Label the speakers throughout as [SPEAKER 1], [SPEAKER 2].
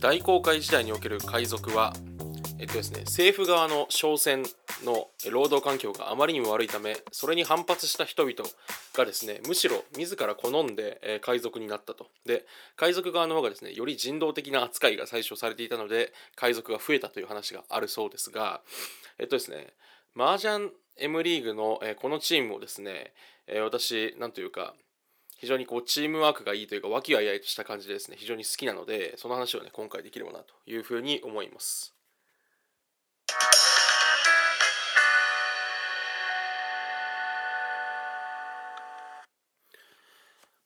[SPEAKER 1] 大航海時代における海賊は、えっとですね、政府側の商船の労働環境があまりにも悪いためそれに反発した人々がですねむしろ自ら好んで、え海賊になったと。で海賊側の方がですねより人道的な扱いが最初されていたので海賊が増えたという話があるそうですがえっとですね麻雀 M リーグの、えこのチームをですね、え私なんというか非常にこうチームワークがいいというか和気あいあいとした感じでですね非常に好きなのでその話をね今回できればなというふうに思います。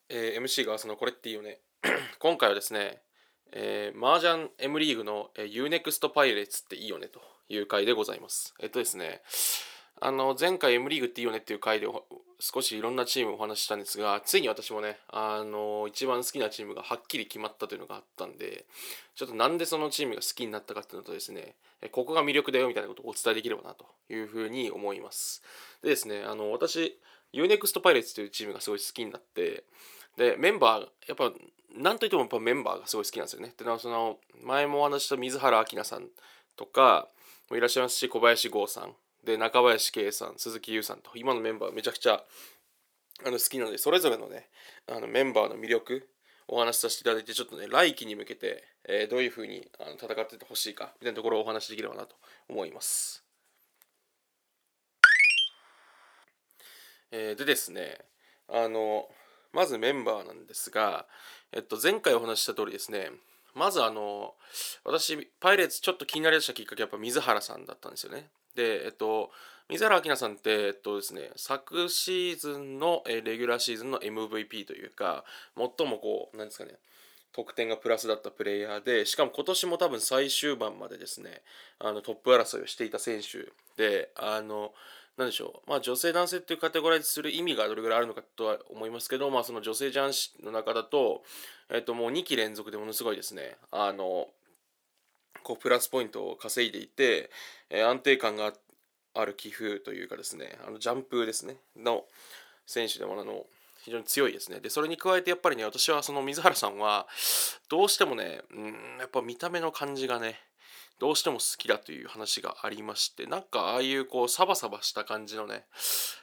[SPEAKER 1] えー、MC がそのこれっていいよね 今回はですね、えー、麻雀 M リーグの、えー、UNEXT パイレーツっていいよねという回でございますえっとですねあの前回 M リーグっていいよねっていう回で少しいろんなチームをお話ししたんですがついに私もねあの一番好きなチームがはっきり決まったというのがあったんでちょっとなんでそのチームが好きになったかっていうのとですねここが魅力だよみたいなことをお伝えできればなというふうに思います。でですねあの私 UNEXT パイレーツというチームがすごい好きになってでメンバーやっぱ何といってもやっぱメンバーがすごい好きなんですよね。でその前もお話した水原明菜さんとかもいらっしゃいますし小林剛さんで中林圭さん鈴木優さんと今のメンバーめちゃくちゃあの好きなのでそれぞれのねあのメンバーの魅力お話しさせていただいてちょっとね来季に向けて、えー、どういうふうにあの戦っててほしいかみたいなところをお話しできればなと思います。えー、でですねあのまずメンバーなんですが、えっと、前回お話しした通りですねまずあの私パイレーツちょっと気になりだしたきっかけやっぱ水原さんだったんですよねで、えっと、水原明菜さんって、えっとですね、昨シーズンの、えレギュラーシーズンの MVP というか、最もこう、なんですかね、得点がプラスだったプレイヤーで、しかも今年も多分最終盤までですね、あのトップ争いをしていた選手で、あの、なんでしょう、まあ、女性男性っていうカテゴライズする意味がどれぐらいあるのかとは思いますけど、まあ、その女性男子の中だと、えっと、もう2期連続でものすごいですね、あの、こうプラスポイントを稼いでいて、え、安定感がある寄付というかですねあのジャンプですねの選手でもあの非常に強いですねでそれに加えてやっぱりね私はその水原さんはどうしてもねうんやっぱ見た目の感じがねどうしても好きだという話がありましてなんかああいうこうサバサバした感じのね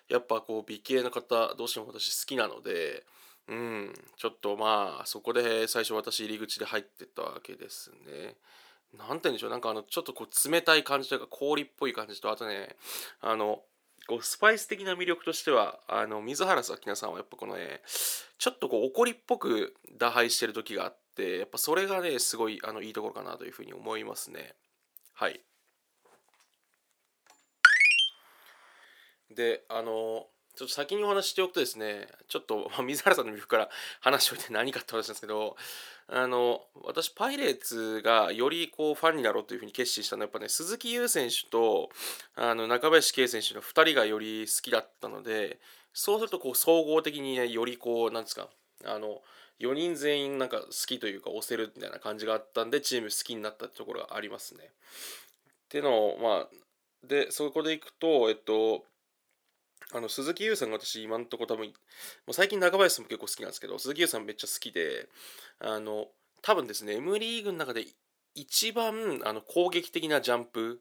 [SPEAKER 1] やっぱこう美形の方どうしても私好きなのでうんちょっとまあそこで最初私入り口で入ってたわけですね。なんて言うんでしょう。なんかあのちょっとこう冷たい感じというか氷っぽい感じとあとねあのこうスパイス的な魅力としてはあの水原さきなさんはやっぱこのねちょっとこう怒りっぽく打敗してる時があってやっぱそれがねすごいあのいいところかなというふうに思いますね。はい。であのちょっと先にお話しておくとですねちょっと、ま、水原さんの魅力から話をして何かって話なんですけどあの私パイレーツがよりこうファンになろうというふうに決心したのはやっぱね鈴木優選手とあの中林圭選手の2人がより好きだったのでそうするとこう総合的にねよりこうなんですかあの4人全員なんか好きというか押せるみたいな感じがあったんでチーム好きになったってところがありますね。っていうのをまあでそこでいくとえっとあの鈴木優さんが私今んとこ多分もう最近中林さんも結構好きなんですけど鈴木優さんめっちゃ好きであの多分ですね M リーグの中で一番あの攻撃的なジャンプ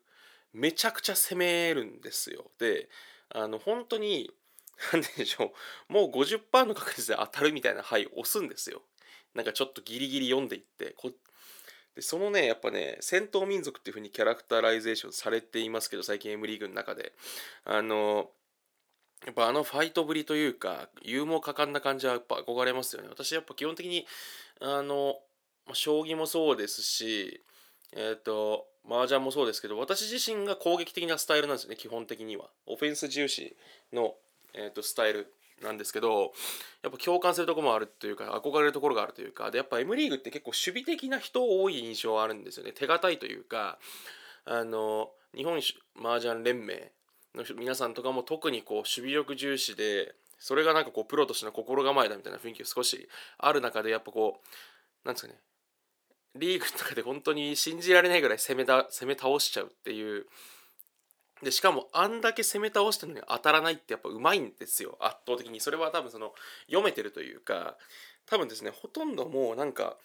[SPEAKER 1] めちゃくちゃ攻めるんですよ。であの本当に何でしょうもう50%の確率で当たるみたいな牌押すんですよ。なんかちょっとギリギリ読んでいってこでそのねやっぱね戦闘民族っていう風にキャラクターライゼーションされていますけど最近 M リーグの中で。あのやっぱあのファイトぶりというか勇猛果敢な感じはやっぱ憧れますよね。私やっぱ基本的にあの将棋もそうですしえっ、ー、と麻雀もそうですけど私自身が攻撃的なスタイルなんですよね基本的には。オフェンス重視の、えーと、スタイルなんですけどやっぱ共感するとこもあるというか憧れるところがあるというかでやっぱ M リーグって結構守備的な人多い印象はあるんですよね。手堅いというかあの日本麻雀連盟の皆さんとかも特にこう守備力重視でそれがなんかこうプロとしての心構えだみたいな雰囲気が少しある中でやっぱこうなんですかねリーグの中で本当に信じられないぐらい攻めだ攻め倒しちゃうっていう。でしかもあんだけ攻め倒したのに当たらないってやっぱうまいんですよ。圧倒的にそれは多分その読めてるというか。多分ですねほとんどもうなんか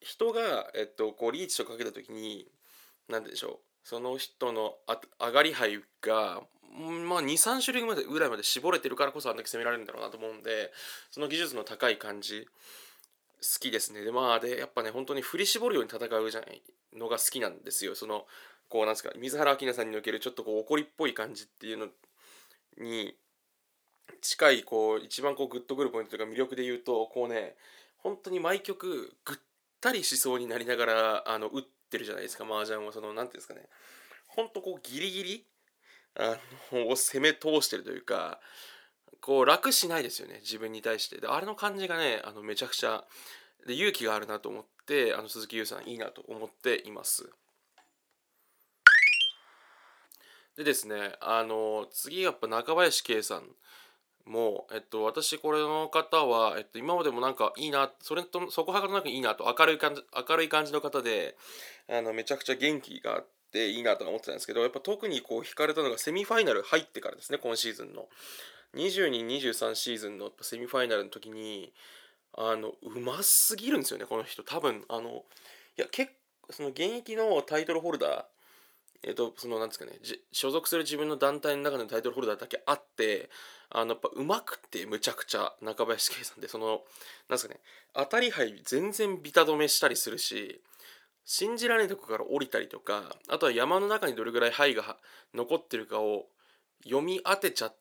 [SPEAKER 1] 人が、えっと、こうリーチとかけた時に何でしょう。その人のあ上がり牌がまあ23種類ぐらいまで絞れてるからこそあんだけ攻められるんだろうなと思うんでその技術の高い感じ好きですね。でまあでやっぱね本当に振り絞るように戦うじゃないのが好きなんですよ。そのこうなんですか水原明菜さんにおけるちょっとこう怒りっぽい感じっていうのに近いこう一番こうグッとくるポイントというか魅力で言うとこうね本当に毎曲ぐったりしそうになりながらあの打ってるじゃないですか麻雀は。その何ていうんですかね。ほんとこうギリギリあのを攻め通してるというかこう楽しないですよね自分に対して。であれの感じがねあのめちゃくちゃで勇気があるなと思ってあの鈴木優さんいいなと思っています。でですねあの次やっぱ中林圭さんもう、えっと、私これの方は、えっと、今までもなんかいいなそれとそこはかとなくいいなと明るい感じ明るい感じの方であのめちゃくちゃ元気があっていいなと思ってたんですけどやっぱ特にこう惹かれたのがセミファイナル入ってからですね今シーズンの。2223シーズンのセミファイナルの時にあのうますぎるんですよねこの人。多分あのいや結構その現役のタイトルホルダえっ、とそのなんですかね所属する自分の団体の中のタイトルホルダーだけあってあのやっぱうまくてむちゃくちゃ中林圭さんでそのなんですかね当たり牌全然ビタ止めしたりするし信じられないとこから降りたりとかあとは山の中にどれぐらい牌が残ってるかを読み当てちゃっ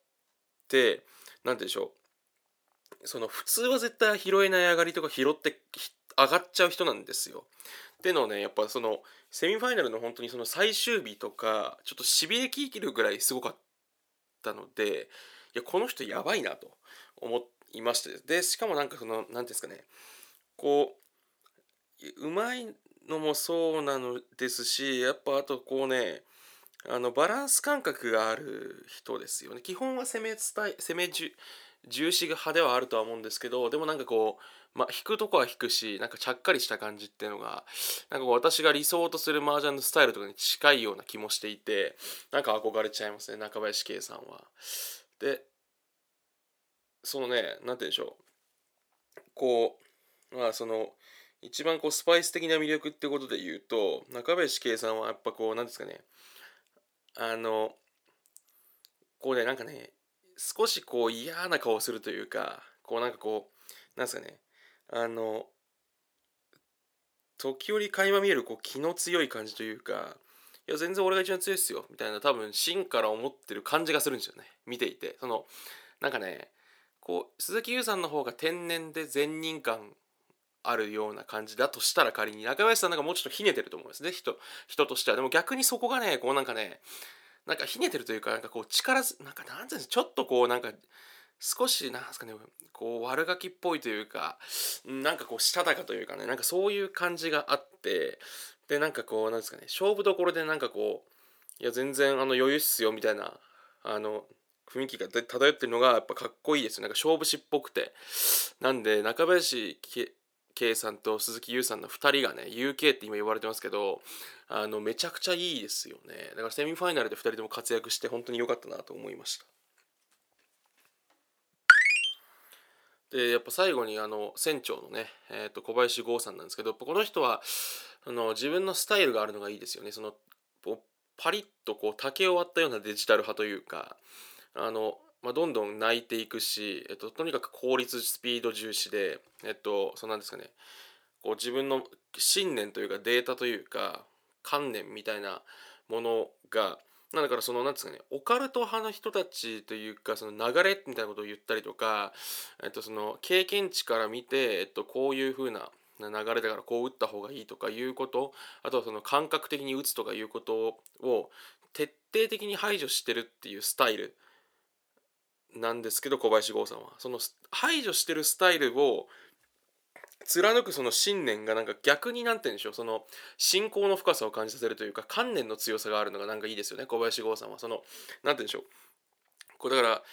[SPEAKER 1] て何て言うんでしょうその普通は絶対拾えない上がりとか拾って上がっちゃう人なんですよ。っていうのねやっぱそのセミファイナルの本当にその最終日とかちょっとしびれきるぐらいすごかったのでいやこの人やばいなと思いまして。でしかもなんかその何ていうんですかね。こううまいのもそうなのですしやっぱあとこうねあのバランス感覚がある人ですよね。基本は攻め伝え攻め重視派ではあるとは思うんですけどでもなんかこう、まあ、引くとこは引くしなんかちゃっかりした感じっていうのがなんかこう私が理想とする麻雀のスタイルとかに近いような気もしていてなんか憧れちゃいますね中林圭さんは。でそのね何て言うんでしょうこうまあその一番こうスパイス的な魅力ってことで言うと中林圭さんはやっぱこう何ですかねあのこうねなんかね少しこう嫌な顔するというかこうなんかこうなんですかね。あの時折垣間見えるこう気の強い感じというかいや全然俺が一番強いっすよみたいな多分芯から思ってる感じがするんですよね。見ていて。そのなんかねこう鈴木優さんの方が天然で善人感あるような感じだとしたら仮に中林さんなんかもうちょっとひねてると思うんですね。人人としては。でも逆にそこがねこうなんかねなんかひねてるというかなんかこう力なんかなんていうんですちょっとこうなんか少しなんですかねこう悪ガキっぽいというかなんかこうしたたかというかねなんかそういう感じがあってでなんかこうなんですかね勝負どころでなんかこういや全然あの余裕っすよみたいなあの雰囲気が漂ってるのがやっぱかっこいいですなんか勝負師っぽくて。なんで中林 K さんと鈴木優さんの2人がね UK って今呼ばれてますけどあのめちゃくちゃいいですよね。だからセミファイナルで2人とも活躍して本当に良かったなと思いました。でやっぱ最後にあの船長のね、えー、と小林剛さんなんですけどこの人はあの自分のスタイルがあるのがいいですよね。そのパリッとこう竹を割ったようなデジタル派というかあのまあ、どんどん泣いていくし、えっと、とにかく効率スピード重視で、えっと、そうなんですかね。こう自分の信念というかデータというか観念みたいなものがだからそのなんですかねオカルト派の人たちというかその流れみたいなことを言ったりとか、えっと、その経験値から見て、えっと、こういう風な流れだからこう打った方がいいとかいうことあとはその感覚的に打つとかいうことを徹底的に排除してるっていうスタイルなんですけど小林剛さんは。その排除してるスタイルを貫くその信念がなんか逆になんて言うんでしょう。その信仰の深さを感じさせるというか観念の強さがあるのがなんかいいですよね。小林剛さんは。そのなんて言うんでしょう。これだから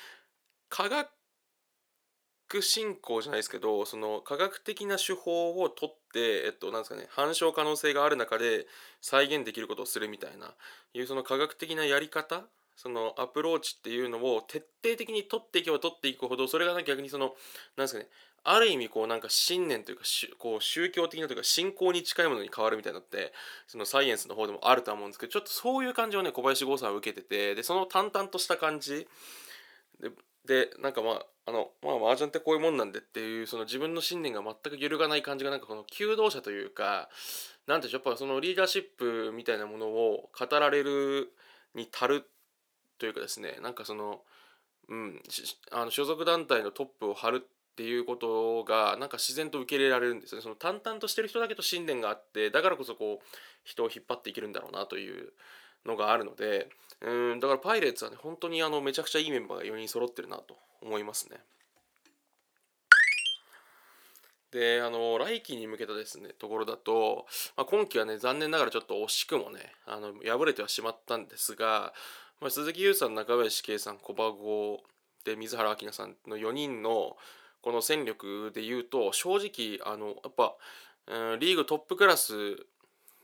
[SPEAKER 1] 科学信仰じゃないですけどその科学的な手法をとってえっとなんですかね反証可能性がある中で再現できることをするみたいな。いうその科学的なやり方そのアプローチっていうのを徹底的に取っていけば取っていくほどそれが逆にそのなんですかねある意味こうなんか信念というかこう宗教的なというか信仰に近いものに変わるみたいなのってそのサイエンスの方でもあるとは思うんですけどちょっとそういう感じをね小林剛さんは受けててでその淡々とした感じ。ででなんかまああのまあ麻雀ってこういうもんなんでっていうその自分の信念が全く揺るがない感じがなんかこの求道者というかなんていうやっぱそのリーダーシップみたいなものを語られるに足るというかですねなんかそのうんあの所属団体のトップを張るっていうことがなんか自然と受け入れられるんですよねその淡々としてる人だけと信念があってだからこそこう人を引っ張っていけるんだろうなというのがあるのでうんだからパイレーツはね本当にあのめちゃくちゃいいメンバーが4人揃ってるなと思いますね。であの来季に向けたですねところだと、まあ、今季はね残念ながらちょっと惜しくもねあの敗れてはしまったんですが、まあ、鈴木優さん中林圭さん小馬郷で水原明菜さんの4人のこの戦力で言うと正直あのやっぱ、うん、リーグトップクラス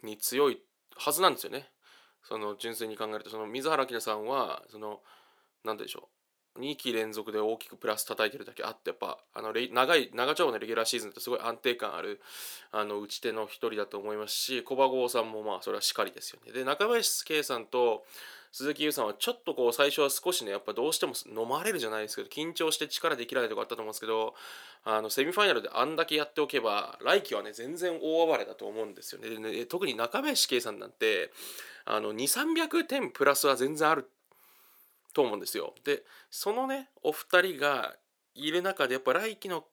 [SPEAKER 1] に強いはずなんですよね。その純粋に考えるとその水原明さんはその何でしょう2期連続で大きくプラス叩いてるだけあってやっぱあの長い長丁場のレギュラーシーズンってすごい安定感あるあの打ち手の一人だと思いますし小馬郷さんもまあそれはしかりですよね。で中林圭さんと鈴木優さんはちょっとこう最初は少しねやっぱどうしても飲まれるじゃないですけど緊張して力できないとかあったと思うんですけどあのセミファイナルであんだけやっておけば来季はね全然大暴れだと思うんですよね。でね特に中林圭さんなんてあの2300点プラスは全然あると思うんですよ。でそのねお二人がいる中でやっぱ来季の,、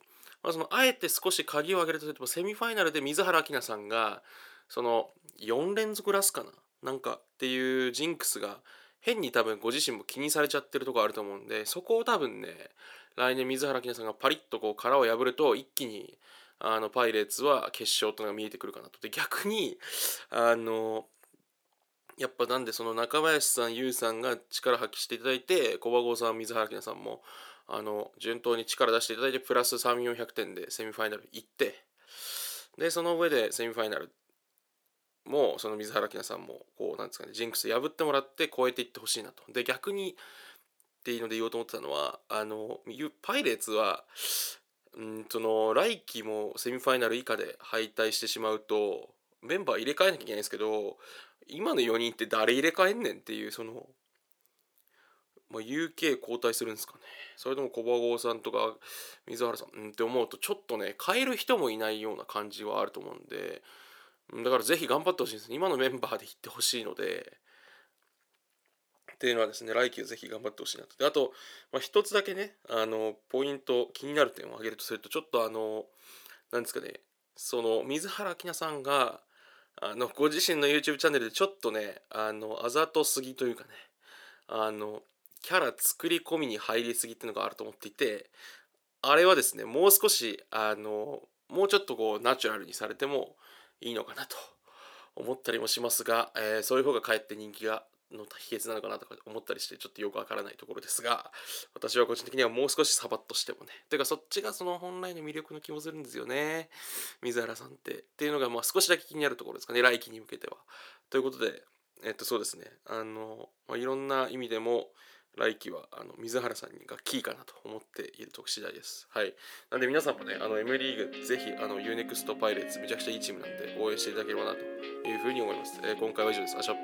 [SPEAKER 1] まあ、そのあえて少し鍵を上げるとするとセミファイナルで水原希菜さんがその4連続ラスかななんかっていうジンクスが変に多分ご自身も気にされちゃってるとこあると思うんでそこを多分ね来年水原希菜さんがパリッとこう殻を破ると一気にあのパイレーツは決勝というのが見えてくるかなとで逆にあのやっぱなんでその中林さん、優さんが力発揮していただいて、小馬郷さん、水原希奈さんも、あの、順当に力出していただいて、プラス3、400点でセミファイナル行って、で、その上でセミファイナルもその水原希奈さんもこうなんですかねジンクス破ってもらって超えていってほしいなと。で逆にっていうので言おうと思ってたのはあのパイレーツはうんその来季もセミファイナル以下で敗退してしまうとメンバー入れ替えなきゃいけないんですけど今の4人って誰入れ替えんねんっていうその、まあ、UK 交代するんですかね。それとも小馬郷さんとか水原さん、うん、って思うとちょっとね変える人もいないような感じはあると思うんでだからぜひ頑張ってほしいです今のメンバーでいってほしいので。っていうのはですね来季ぜひ頑張ってほしいなと。であと、まあ、一つだけねあのポイント気になる点を挙げるとするとちょっとあのなんですかねその水原希奈さんがあのご自身の YouTube チャンネルでちょっとねあのあざとすぎというかねあのキャラ作り込みに入りすぎっていうのがあると思っていてあれはですねもう少しあのもうちょっとこうナチュラルにされてもいいのかなと思ったりもしますが、えー、そういう方がかえって人気がの秘訣なのかなとか思ったりしてちょっとよくわからないところですが私は個人的にはもう少しサバッとしてもねてかそっちがその本来の魅力の気もするんですよね水原さんってっていうのがまあ少しだけ気になるところですかね来季に向けてはということでえっとそうですねあの、まあ、いろんな意味でも来季はあの水原さんがキーかなと思っている時次第です。はい。なんで皆さんもね、あの M リーグぜひあの UNEXT パイレーツめちゃくちゃいいチームなんで応援していただければなというふうに思います。えー、今回は以上です。あしょ